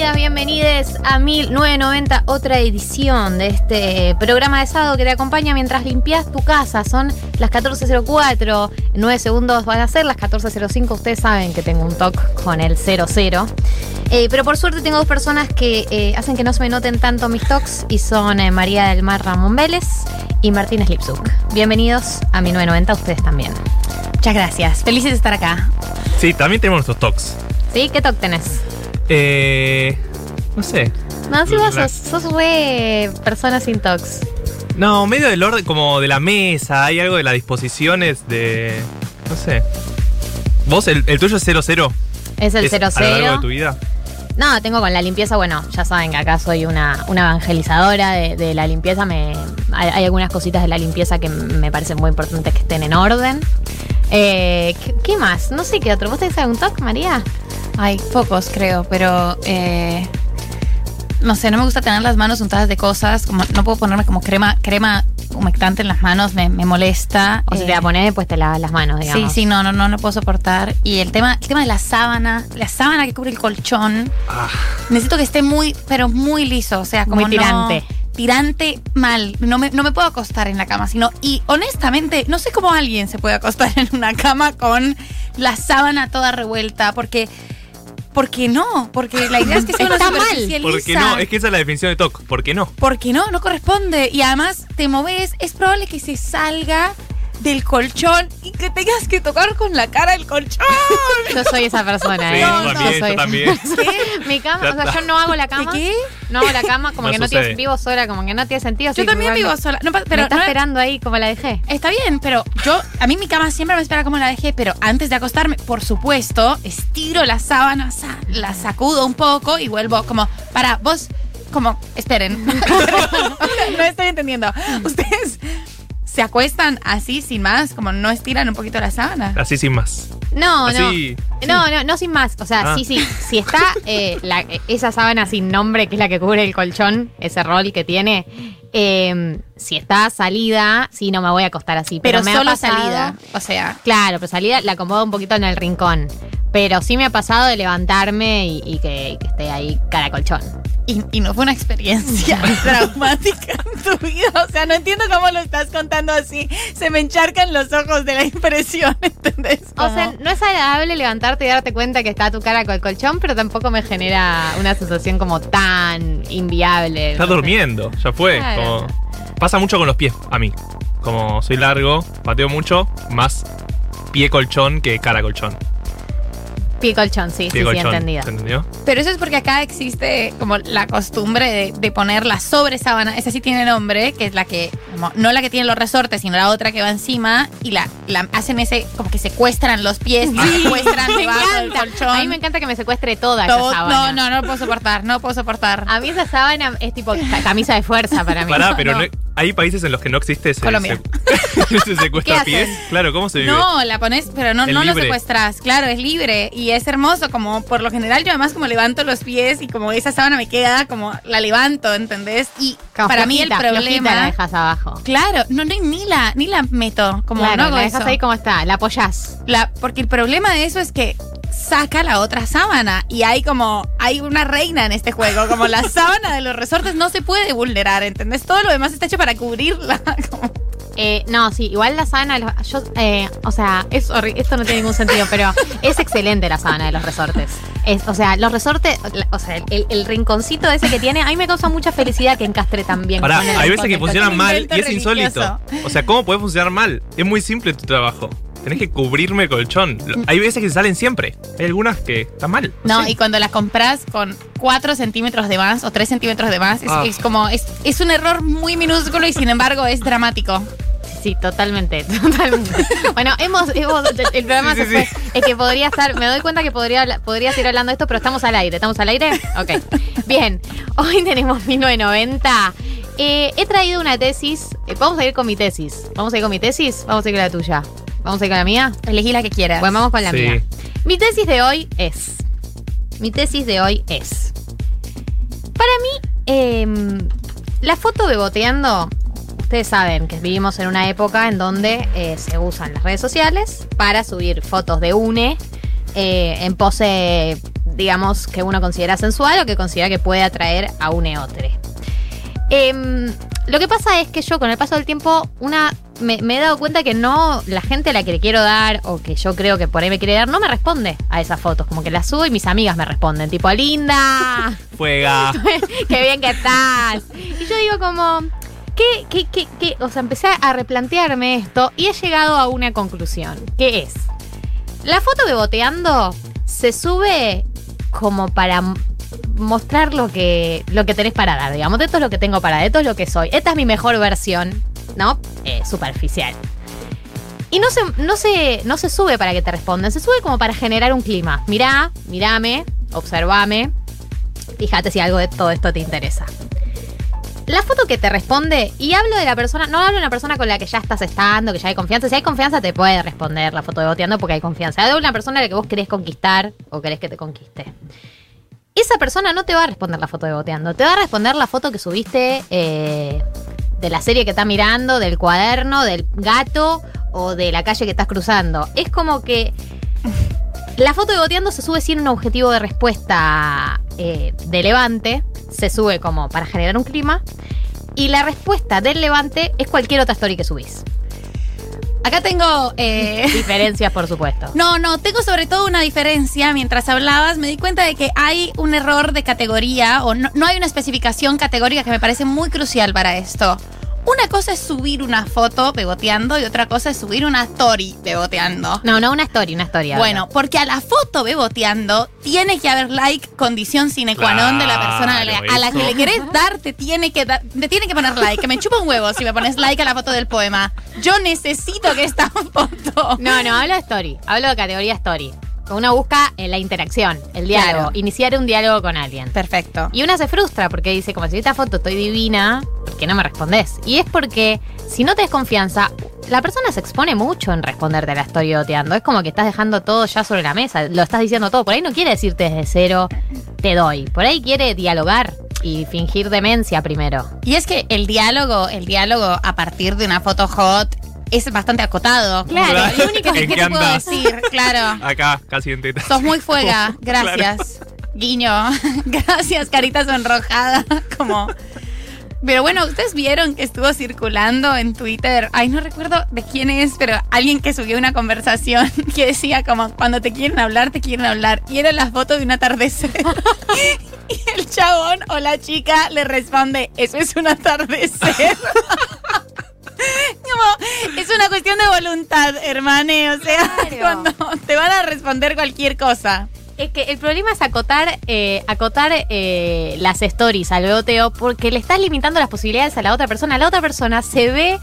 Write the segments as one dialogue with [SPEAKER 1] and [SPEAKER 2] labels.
[SPEAKER 1] Bienvenidas, bienvenides a 1990, otra edición de este programa de sábado que te acompaña mientras limpias tu casa. Son las 14.04, en 9 segundos van a ser las 14.05. Ustedes saben que tengo un talk con el 00. Eh, pero por suerte tengo dos personas que eh, hacen que no se me noten tanto mis talks y son eh, María del Mar Ramón Vélez y Martín Slipsuk. Bienvenidos a 1990, ustedes también.
[SPEAKER 2] Muchas gracias. Felices de estar acá.
[SPEAKER 3] Sí, también tenemos nuestros talks.
[SPEAKER 1] ¿Sí? ¿Qué talk tenés?
[SPEAKER 3] Eh. No sé.
[SPEAKER 1] No, si vos sos, sos re persona sin talks.
[SPEAKER 3] No, medio del orden, como de la mesa, hay algo de las disposiciones de. No sé. ¿Vos, el, el tuyo es 00?
[SPEAKER 1] Es el
[SPEAKER 3] ¿Es A lo largo de
[SPEAKER 1] 00.
[SPEAKER 3] tu vida?
[SPEAKER 1] No, tengo con la limpieza, bueno, ya saben que acá soy una, una evangelizadora de, de la limpieza. Me, hay, hay algunas cositas de la limpieza que me parecen muy importantes que estén en orden. Eh, ¿qué, qué más? No sé qué otro. ¿Vos tenés algún talk, María?
[SPEAKER 2] Hay pocos, creo, pero eh, no sé, no me gusta tener las manos untadas de cosas. Como no puedo ponerme como crema, crema humectante en las manos, me, me molesta.
[SPEAKER 1] O si
[SPEAKER 2] Eh,
[SPEAKER 1] te la pones, después te lavas las manos,
[SPEAKER 2] Sí,
[SPEAKER 1] digamos.
[SPEAKER 2] sí, no, no, no, no puedo soportar. Y el tema, el tema de la sábana, la sábana que cubre el colchón,
[SPEAKER 3] Ah,
[SPEAKER 2] necesito que esté muy, pero muy liso. O sea, como
[SPEAKER 1] Muy
[SPEAKER 2] no-
[SPEAKER 1] tirante.
[SPEAKER 2] tirante mal. No me, no me puedo acostar en la cama, sino. Y honestamente, no sé cómo alguien se puede acostar en una cama con la sábana toda revuelta, porque. Porque no, porque la idea es que sea una
[SPEAKER 1] Está mal.
[SPEAKER 3] ¿Por qué
[SPEAKER 2] lisa.
[SPEAKER 3] no? Es que esa es la definición de TOC. ¿Por qué no?
[SPEAKER 2] Porque no, no corresponde. Y además te moves, es probable que se salga del colchón y que tengas que tocar con la cara el colchón.
[SPEAKER 1] Yo soy esa persona, ¿eh?
[SPEAKER 3] yo
[SPEAKER 2] no,
[SPEAKER 3] también,
[SPEAKER 1] soy
[SPEAKER 3] yo también.
[SPEAKER 1] Mi cama, o sea, yo no hago la cama.
[SPEAKER 2] ¿Qué?
[SPEAKER 1] No hago la cama, como
[SPEAKER 3] No
[SPEAKER 1] que no tiene, vivo sola, como que no tiene sentido.
[SPEAKER 2] Yo también vivo sola. No, pa-
[SPEAKER 1] me
[SPEAKER 2] pero
[SPEAKER 1] está
[SPEAKER 2] no-
[SPEAKER 1] esperando ahí como la dejé.
[SPEAKER 2] Está bien, pero yo, a mí mi cama siempre me espera como la dejé, pero antes de acostarme, por supuesto, estiro la sábana, sa- la sacudo un poco y vuelvo como, para, vos, como, esperen. no estoy entendiendo. Ustedes se acuestan así, sin más, como no estiran un poquito la sábana.
[SPEAKER 3] Así sin más.
[SPEAKER 1] No,
[SPEAKER 3] Así.
[SPEAKER 1] no. No, no, no sin más. O sea,
[SPEAKER 3] Ah.
[SPEAKER 1] sí, sí. Si está eh, la- esa sábana sin nombre, que es la que cubre el colchón, ese rol que tiene, eh, si está salida, sí, no me voy a acostar así. Pero,
[SPEAKER 2] Pero,
[SPEAKER 1] me ha
[SPEAKER 2] solo
[SPEAKER 1] pasado-
[SPEAKER 2] salida. O sea,
[SPEAKER 1] Claro, pero salida la acomodo un poquito en el rincón. Pero sí me ha pasado de levantarme y, y que, que esté ahí cara colchón.
[SPEAKER 2] y, y no fue una experiencia traumática en tu vida. O sea, no entiendo cómo lo estás contando así. Se me encharcan los ojos de la impresión, ¿entendés?
[SPEAKER 1] O sea, no es agradable levantarte y darte cuenta que está tu cara con el colchón, pero tampoco me genera una sensación como tan inviable.
[SPEAKER 3] Está
[SPEAKER 1] no sé.
[SPEAKER 3] durmiendo, ya fue.
[SPEAKER 1] Claro.
[SPEAKER 3] Como- pasa mucho con los pies, a mí. Como soy largo, pateo mucho, más pie colchón que cara colchón.
[SPEAKER 1] Pie colchón, sí,
[SPEAKER 3] Pie
[SPEAKER 1] sí, sí,
[SPEAKER 3] colchón.
[SPEAKER 1] entendido.
[SPEAKER 3] ¿Se entendió?
[SPEAKER 2] Pero eso es porque acá existe como la costumbre de, de poner la sobre sábana. Esa sí tiene nombre, que es la que, como, no la que tiene los resortes, sino la otra que va encima. Y la, la hacen ese, como que secuestran los pies, y secuestran debajo del colchón.
[SPEAKER 1] A mí me encanta que me secuestre toda
[SPEAKER 2] Todo-
[SPEAKER 1] esa sábana.
[SPEAKER 2] no, no, no lo puedo soportar, no lo puedo soportar.
[SPEAKER 1] A mí esa sábana es tipo ca- camisa de fuerza para mí.
[SPEAKER 3] Pará, pero
[SPEAKER 2] no.
[SPEAKER 3] no- hay países en los que no existe ese,
[SPEAKER 2] Colombia.
[SPEAKER 3] ese- secuestra
[SPEAKER 1] ¿Qué
[SPEAKER 3] pies. Claro, ¿cómo se vive?
[SPEAKER 2] No, la pones, pero no,
[SPEAKER 3] Es
[SPEAKER 2] no lo secuestras. Claro, es libre y es hermoso. Como por lo general, yo además como levanto los pies y como esa sábana me queda, como la levanto, ¿entendés? Y
[SPEAKER 1] Como
[SPEAKER 2] para mí el problema.
[SPEAKER 1] la dejas abajo.
[SPEAKER 2] Claro, no, no, ni la, ni la meto. Como
[SPEAKER 1] claro,
[SPEAKER 2] no hago
[SPEAKER 1] la dejas ahí como está, la apoyás.
[SPEAKER 2] La- porque el problema de eso es que saca la otra sábana y hay como hay una reina en este juego como la sábana de los resortes no se puede vulnerar ¿entendés? todo lo demás está hecho para cubrirla como-
[SPEAKER 1] Eh, no, sí, igual la sábana, de los- yo, eh, o sea, es esto no tiene ningún sentido, pero es excelente la sábana de los resortes. Es, o sea, los resortes, o sea, el, el rinconcito ese que tiene, a mí me causa mucha felicidad que encastre tan bien.
[SPEAKER 3] Pará, hay veces que funcionan
[SPEAKER 2] Un
[SPEAKER 3] mal y es insólito. O sea, ¿cómo puede funcionar mal? Es muy simple tu trabajo. Tenés que cubrirme el colchón. Lo- Hay veces que salen siempre. Hay algunas que están mal.
[SPEAKER 2] no
[SPEAKER 3] sé.
[SPEAKER 2] y cuando la compras con 4 centímetros de más o 3 centímetros de más es,
[SPEAKER 3] Ah.
[SPEAKER 2] es como es, es un error muy minúsculo y sin embargo es dramático
[SPEAKER 1] Sí, totalmente, totalmente. bueno, hemos, hemos- el programa
[SPEAKER 3] Sí,
[SPEAKER 1] se
[SPEAKER 3] sí,
[SPEAKER 1] fue.
[SPEAKER 3] sí.
[SPEAKER 1] Es que podría estar, me doy cuenta que podría, podría seguir hablando de esto, pero estamos al aire. ¿Estamos al aire? Ok. Bien, hoy tenemos 1990. Eh, he traído una tesis. eh, vamos a ir con mi tesis. ¿Vamos a ir con mi tesis? Vamos a ir con la tuya. ¿Vamos a ir con la mía?
[SPEAKER 2] elegí la que quieras
[SPEAKER 1] Bueno, vamos con la
[SPEAKER 3] Sí.
[SPEAKER 1] mía. Mi tesis de hoy es. Mi tesis de hoy es. Para mí, em, la foto beboteando. Ustedes saben que vivimos en una época en donde eh, se usan las redes sociales para subir fotos de UNE eh, en pose digamos, que uno considera sensual o que considera que puede atraer a un eotre. Em, lo que pasa es que yo con el paso del tiempo una me, me he dado cuenta que no la gente a la que le quiero dar o que yo creo que por ahí me quiere dar no me responde a esas fotos como que las subo y mis amigas me responden tipo linda
[SPEAKER 3] Fuega.
[SPEAKER 1] qué bien que estás y yo digo como ¿qué, qué, qué, qué? o sea empecé a replantearme esto y he llegado a una conclusión que es la foto de boteando se sube como para mostrar lo que, lo que tenés para dar, digamos. Esto es lo que tengo para dar, esto es lo que soy. Esta es mi mejor versión, ¿no? Eh, superficial. Y no se, no, se, no se sube para que te respondan, se sube como para generar un clima. Mirá, mirame, observame, fíjate si algo de todo esto te interesa. La foto que te responde, y hablo de la persona, no hablo de una persona con la que ya estás estando, que ya hay confianza. Si hay confianza, te puede responder la foto de boteando porque hay confianza. Hablo de una persona a la que vos querés conquistar o querés que te conquiste. Esa persona no te va a responder la foto de boteando, te va a responder la foto que subiste eh, de la serie que está mirando, del cuaderno, del gato o de la calle que estás cruzando. Es como que la foto de boteando se sube sin un objetivo de respuesta eh, de levante, se sube como para generar un clima. Y la respuesta del levante es cualquier otra story que subís.
[SPEAKER 2] Acá tengo. eh,
[SPEAKER 1] Diferencias, por supuesto.
[SPEAKER 2] No, no, tengo sobre todo una diferencia. Mientras hablabas, me di cuenta de que hay un error de categoría o no, no hay una especificación categórica que me parece muy crucial para esto. Una cosa es subir una foto beboteando y otra cosa es subir una story beboteando.
[SPEAKER 1] No, no, una story, una historia.
[SPEAKER 2] Bueno, porque a la foto beboteando tiene que haber like, condición sine qua non de la persona a la,
[SPEAKER 3] Claro,
[SPEAKER 2] a la que le querés dar, te tiene que dar- te tiene que poner like. Que me chupa un huevo si me pones like a la foto del poema. Yo necesito que esta foto.
[SPEAKER 1] No, no, hablo de story. Hablo de categoría story. Uno busca eh, la interacción, el diálogo,
[SPEAKER 2] Claro.
[SPEAKER 1] iniciar un diálogo con alguien.
[SPEAKER 2] Perfecto.
[SPEAKER 1] Y una se frustra porque dice, como si esta foto estoy divina, ¿por qué no me respondes? Y es porque si no te des confianza, la persona se expone mucho en responderte a la story boteando. Es como que estás dejando todo ya sobre la mesa, lo estás diciendo todo. Por ahí no quiere decirte desde cero, te doy. Por ahí quiere dialogar y fingir demencia primero.
[SPEAKER 2] Y es que el diálogo, el diálogo a partir de una foto hot es bastante acotado.
[SPEAKER 1] Claro, lo único
[SPEAKER 2] ¿Qué
[SPEAKER 3] ¿En
[SPEAKER 2] te puedo decir? Claro.
[SPEAKER 3] Acá, casi en teta.
[SPEAKER 2] Sos muy fuega. Gracias. Guiño. Gracias, carita sonrojada. Como. Pero bueno, ustedes vieron que estuvo circulando en Twitter. Ay, no recuerdo de quién es, pero alguien que subió una conversación que decía como cuando te quieren hablar, te quieren hablar. Y era la foto de un atardecer. y el chabón o la chica le responde, eso es un atardecer. Como, es una cuestión de voluntad, hermane. O sea,
[SPEAKER 1] Claro.
[SPEAKER 2] cuando te van a responder cualquier cosa.
[SPEAKER 1] Es que el problema es acotar, eh, acotar eh, las stories al boteo porque le estás limitando las posibilidades a la otra persona. La otra persona se ve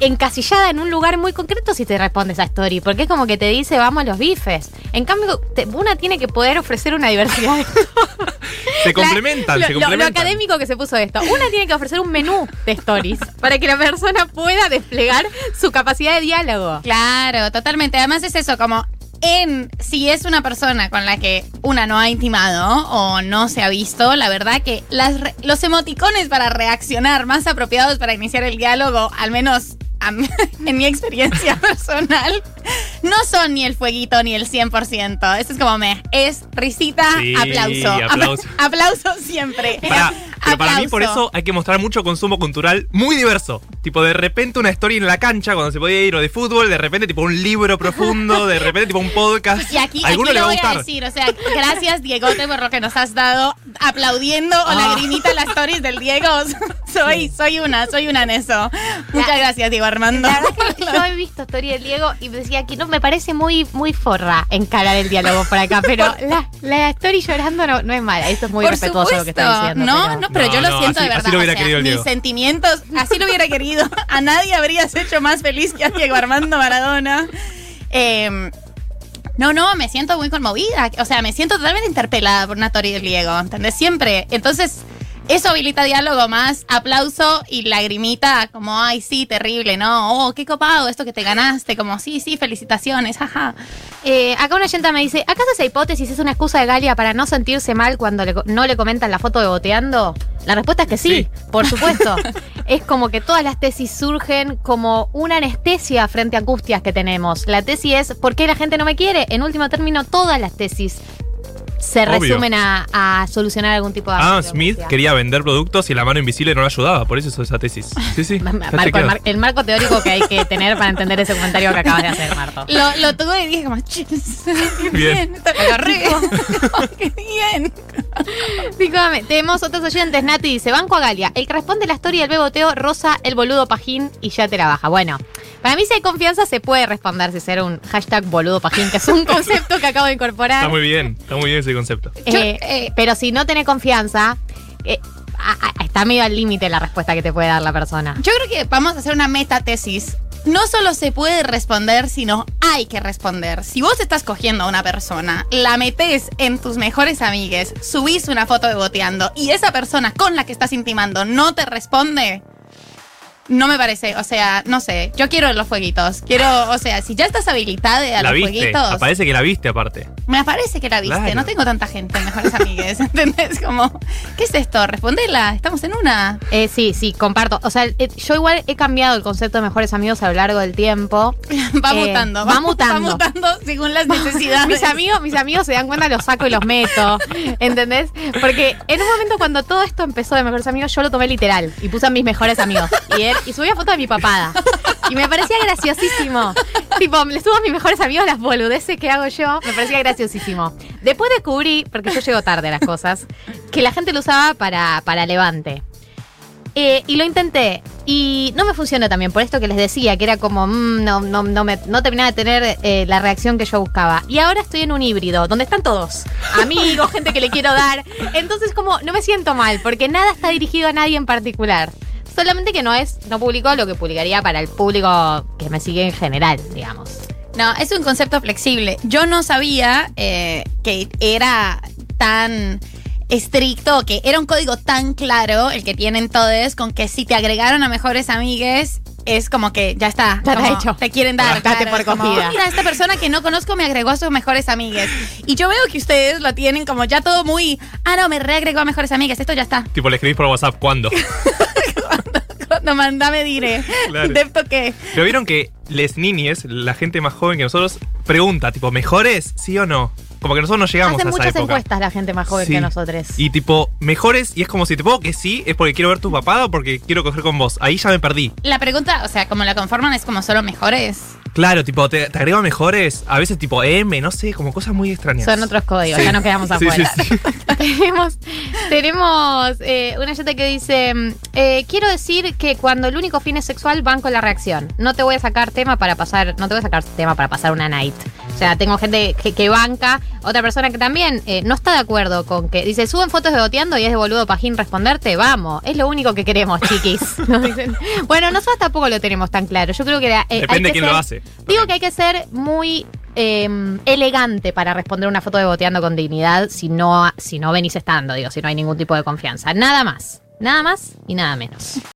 [SPEAKER 1] encasillada en un lugar muy concreto si te responde esa story, porque es como que te dice vamos a los bifes. En cambio, te- una tiene que poder ofrecer una diversidad.
[SPEAKER 3] Se complementan,
[SPEAKER 1] lo,
[SPEAKER 3] se
[SPEAKER 1] lo- lo
[SPEAKER 3] complementan.
[SPEAKER 1] académico que se puso esto. Una tiene que ofrecer un menú de stories para que la persona pueda desplegar su capacidad de diálogo.
[SPEAKER 2] Claro, totalmente. Además es eso, como en si es una persona con la que una no ha intimado o no se ha visto, la verdad que las los emoticones para reaccionar más apropiados para iniciar el diálogo, al menos a mí- en mi experiencia personal, no son ni el fueguito ni el 100%. Esto es como me, es risita,
[SPEAKER 3] Sí,
[SPEAKER 2] aplauso.
[SPEAKER 3] aplauso.
[SPEAKER 2] Ap- aplauso siempre.
[SPEAKER 3] Pará, pero para mí por eso hay que mostrar mucho consumo cultural muy diverso. Tipo, de repente una story en la cancha cuando se podía ir o de fútbol, de repente tipo un libro profundo, de repente tipo un podcast.
[SPEAKER 2] Y aquí,
[SPEAKER 3] a
[SPEAKER 2] aquí
[SPEAKER 3] le
[SPEAKER 2] lo
[SPEAKER 3] va a
[SPEAKER 2] voy a
[SPEAKER 3] gustar.
[SPEAKER 2] decir, o sea, gracias Diegote por lo que nos has dado, aplaudiendo o
[SPEAKER 3] Ah.
[SPEAKER 2] lagrimita las stories del Diego. soy, soy una, soy una en eso. Muchas gracias, Diego Armando.
[SPEAKER 1] La verdad que yo he visto historia del Diego y decía que no me parece muy, muy forra encarar el diálogo por acá, pero la, la story llorando no, no es mala. Esto es muy
[SPEAKER 2] por
[SPEAKER 1] respetuoso
[SPEAKER 2] supuesto.
[SPEAKER 1] lo que está diciendo.
[SPEAKER 2] no,
[SPEAKER 1] pero-
[SPEAKER 2] no, pero
[SPEAKER 3] No,
[SPEAKER 2] yo lo
[SPEAKER 3] no,
[SPEAKER 2] siento
[SPEAKER 3] así-
[SPEAKER 2] de
[SPEAKER 3] así
[SPEAKER 2] verdad.
[SPEAKER 3] lo hubiera
[SPEAKER 2] o sea,
[SPEAKER 3] querido el
[SPEAKER 2] mis
[SPEAKER 3] Diego.
[SPEAKER 2] sentimientos, así lo hubiera querido. A nadie habrías hecho más feliz que a Diego Armando Maradona. Eh, no, no, me siento muy conmovida. O sea, me siento totalmente interpelada por del Diego, ¿entendés? Siempre. Entonces, eso habilita diálogo más, aplauso y lagrimita, como, ay, sí, terrible, ¿no? Oh, qué copado esto que te ganaste, como, sí, sí, felicitaciones, jaja.
[SPEAKER 1] Eh, acá una oyenta me dice, ¿acaso esa hipótesis es una excusa de Galia para no sentirse mal cuando no le comentan la foto de boteando? La respuesta es que sí,
[SPEAKER 3] Sí.
[SPEAKER 1] por supuesto. es como que todas las tesis surgen como una anestesia frente a angustias que tenemos. La tesis es, ¿por qué la gente no me quiere? En último término, todas las tesis se
[SPEAKER 3] Obvio.
[SPEAKER 1] resumen a, a solucionar algún tipo de
[SPEAKER 3] Adam
[SPEAKER 1] ambigüedad.
[SPEAKER 3] Smith quería vender productos y la mano invisible no le ayudaba, por eso hizo esa tesis. Sí, sí.
[SPEAKER 1] Marco, el, mar- el marco teórico que hay que tener para entender ese comentario que acabas de hacer, Marto.
[SPEAKER 2] Lo, lo tuve y dije como, "Chis, qué
[SPEAKER 3] Bien.
[SPEAKER 2] lo qué bien.
[SPEAKER 1] Dígame, tenemos otros oyentes. Nati dice: Banco a Galia. El que responde la historia del beboteo, rosa el boludo pajín y ya te la baja. Bueno, para mí, si hay confianza, se puede responder si será un hashtag boludo pajín, que es un concepto que acabo de incorporar.
[SPEAKER 3] Está muy bien, está muy bien ese concepto.
[SPEAKER 1] Eh,
[SPEAKER 2] eh,
[SPEAKER 1] pero si no tenés confianza, eh, a- a- está medio al límite la respuesta que te puede dar la persona.
[SPEAKER 2] Yo creo que vamos a hacer una metatesis. No solo se puede responder, sino hay que responder. Si vos estás cogiendo a una persona, la metés en tus mejores amigues, subís una foto de boteando y esa persona con la que estás intimando no te responde, no me parece. O sea, no sé. Yo quiero los fueguitos. Quiero, o sea, si ya estás habilitada a
[SPEAKER 3] La
[SPEAKER 2] los
[SPEAKER 3] viste,
[SPEAKER 2] fueguitos.
[SPEAKER 3] aparece que la viste aparte.
[SPEAKER 2] Me parece que la viste.
[SPEAKER 3] Claro.
[SPEAKER 2] No tengo tanta gente en mejores amigues. ¿Entendés? Como, ¿qué es esto? Respondela. Estamos en una.
[SPEAKER 1] Eh, sí, sí, comparto. O sea, eh, yo igual he cambiado el concepto de mejores amigos a lo largo del tiempo.
[SPEAKER 2] Va
[SPEAKER 1] Eh,
[SPEAKER 2] mutando.
[SPEAKER 1] va mutando.
[SPEAKER 2] Va mutando según las necesidades.
[SPEAKER 1] mis amigos, mis amigos se dan cuenta, los saco y los meto. ¿Entendés? Porque en un momento cuando todo esto empezó de mejores amigos, yo lo tomé literal y puse a mis mejores amigos. Y, él, y subí a foto de mi papada. Y me parecía graciosísimo. tipo, le subo a mis mejores amigos las boludeces que hago yo. Me parecía graciosísimo. Después descubrí, porque yo llego tarde a las cosas, que la gente lo usaba para, para levante. Eh, y lo intenté. Y no me funcionó también, por esto que les decía, que era como, mm, no, no, no, me, no terminaba de tener eh, la reacción que yo buscaba. Y ahora estoy en un híbrido, donde están todos. Amigos, gente que le quiero dar. Entonces como, no me siento mal, porque nada está dirigido a nadie en particular. Solamente que no es, no publico lo que publicaría para el público que me sigue en general, digamos.
[SPEAKER 2] No, es un concepto flexible. Yo no sabía eh, que era tan estricto, que era un código tan claro el que tienen todos, con que si te agregaron a mejores amigues, es como que ya está.
[SPEAKER 1] Ya está
[SPEAKER 2] como
[SPEAKER 1] hecho.
[SPEAKER 2] Te quieren dar.
[SPEAKER 1] Date
[SPEAKER 2] claro,
[SPEAKER 1] por
[SPEAKER 2] como. Mira, esta persona que no conozco me agregó a sus mejores amigues. Y yo veo que ustedes lo tienen como ya todo muy. Ah, no, me reagregó a mejores amigues. Esto ya está.
[SPEAKER 3] Tipo, le escribís por WhatsApp, ¿cuándo?
[SPEAKER 2] Cuando mandame diré.
[SPEAKER 3] Claro.
[SPEAKER 2] ¿Depto qué?
[SPEAKER 3] Pero vieron que les niñes, la gente más joven que nosotros, pregunta, tipo, ¿mejores? ¿Sí o no? Como que nosotros no llegamos
[SPEAKER 1] Hacen
[SPEAKER 3] a esa
[SPEAKER 1] muchas
[SPEAKER 3] época.
[SPEAKER 1] encuestas la gente más joven
[SPEAKER 3] Sí.
[SPEAKER 1] que nosotros.
[SPEAKER 3] Y tipo, mejores, y es como si te pongo que sí, es porque quiero ver tu papada o porque quiero coger con vos. Ahí ya me perdí.
[SPEAKER 2] La pregunta, o sea, como la conforman es como solo mejores.
[SPEAKER 3] Claro, tipo, te, te agrego mejores, a veces tipo M, no sé, como cosas muy extrañas.
[SPEAKER 1] Son otros códigos,
[SPEAKER 3] Sí.
[SPEAKER 1] ya nos quedamos
[SPEAKER 3] Sí,
[SPEAKER 1] afuera.
[SPEAKER 3] sí, sí.
[SPEAKER 1] tenemos tenemos eh, una gente que dice: eh, Quiero decir que cuando el único fin es sexual, van con la reacción. No te voy a sacar tema para pasar, no te voy a sacar tema para pasar una night. O sea, tengo gente que, que banca, otra persona que también eh, no está de acuerdo con que dice: Suben fotos de boteando y es de boludo pajín responderte. Vamos, es lo único que queremos, chiquis. Nos dicen. Bueno, nosotros tampoco lo tenemos tan claro. Yo creo que la- eh, hay
[SPEAKER 3] Depende
[SPEAKER 1] que
[SPEAKER 3] quién
[SPEAKER 1] ser-
[SPEAKER 3] lo hace.
[SPEAKER 1] Digo que hay que ser muy eh, elegante para responder una foto de boteando con dignidad si no, si no venís estando, digo, si no hay ningún tipo de confianza. Nada más. Nada más y nada menos.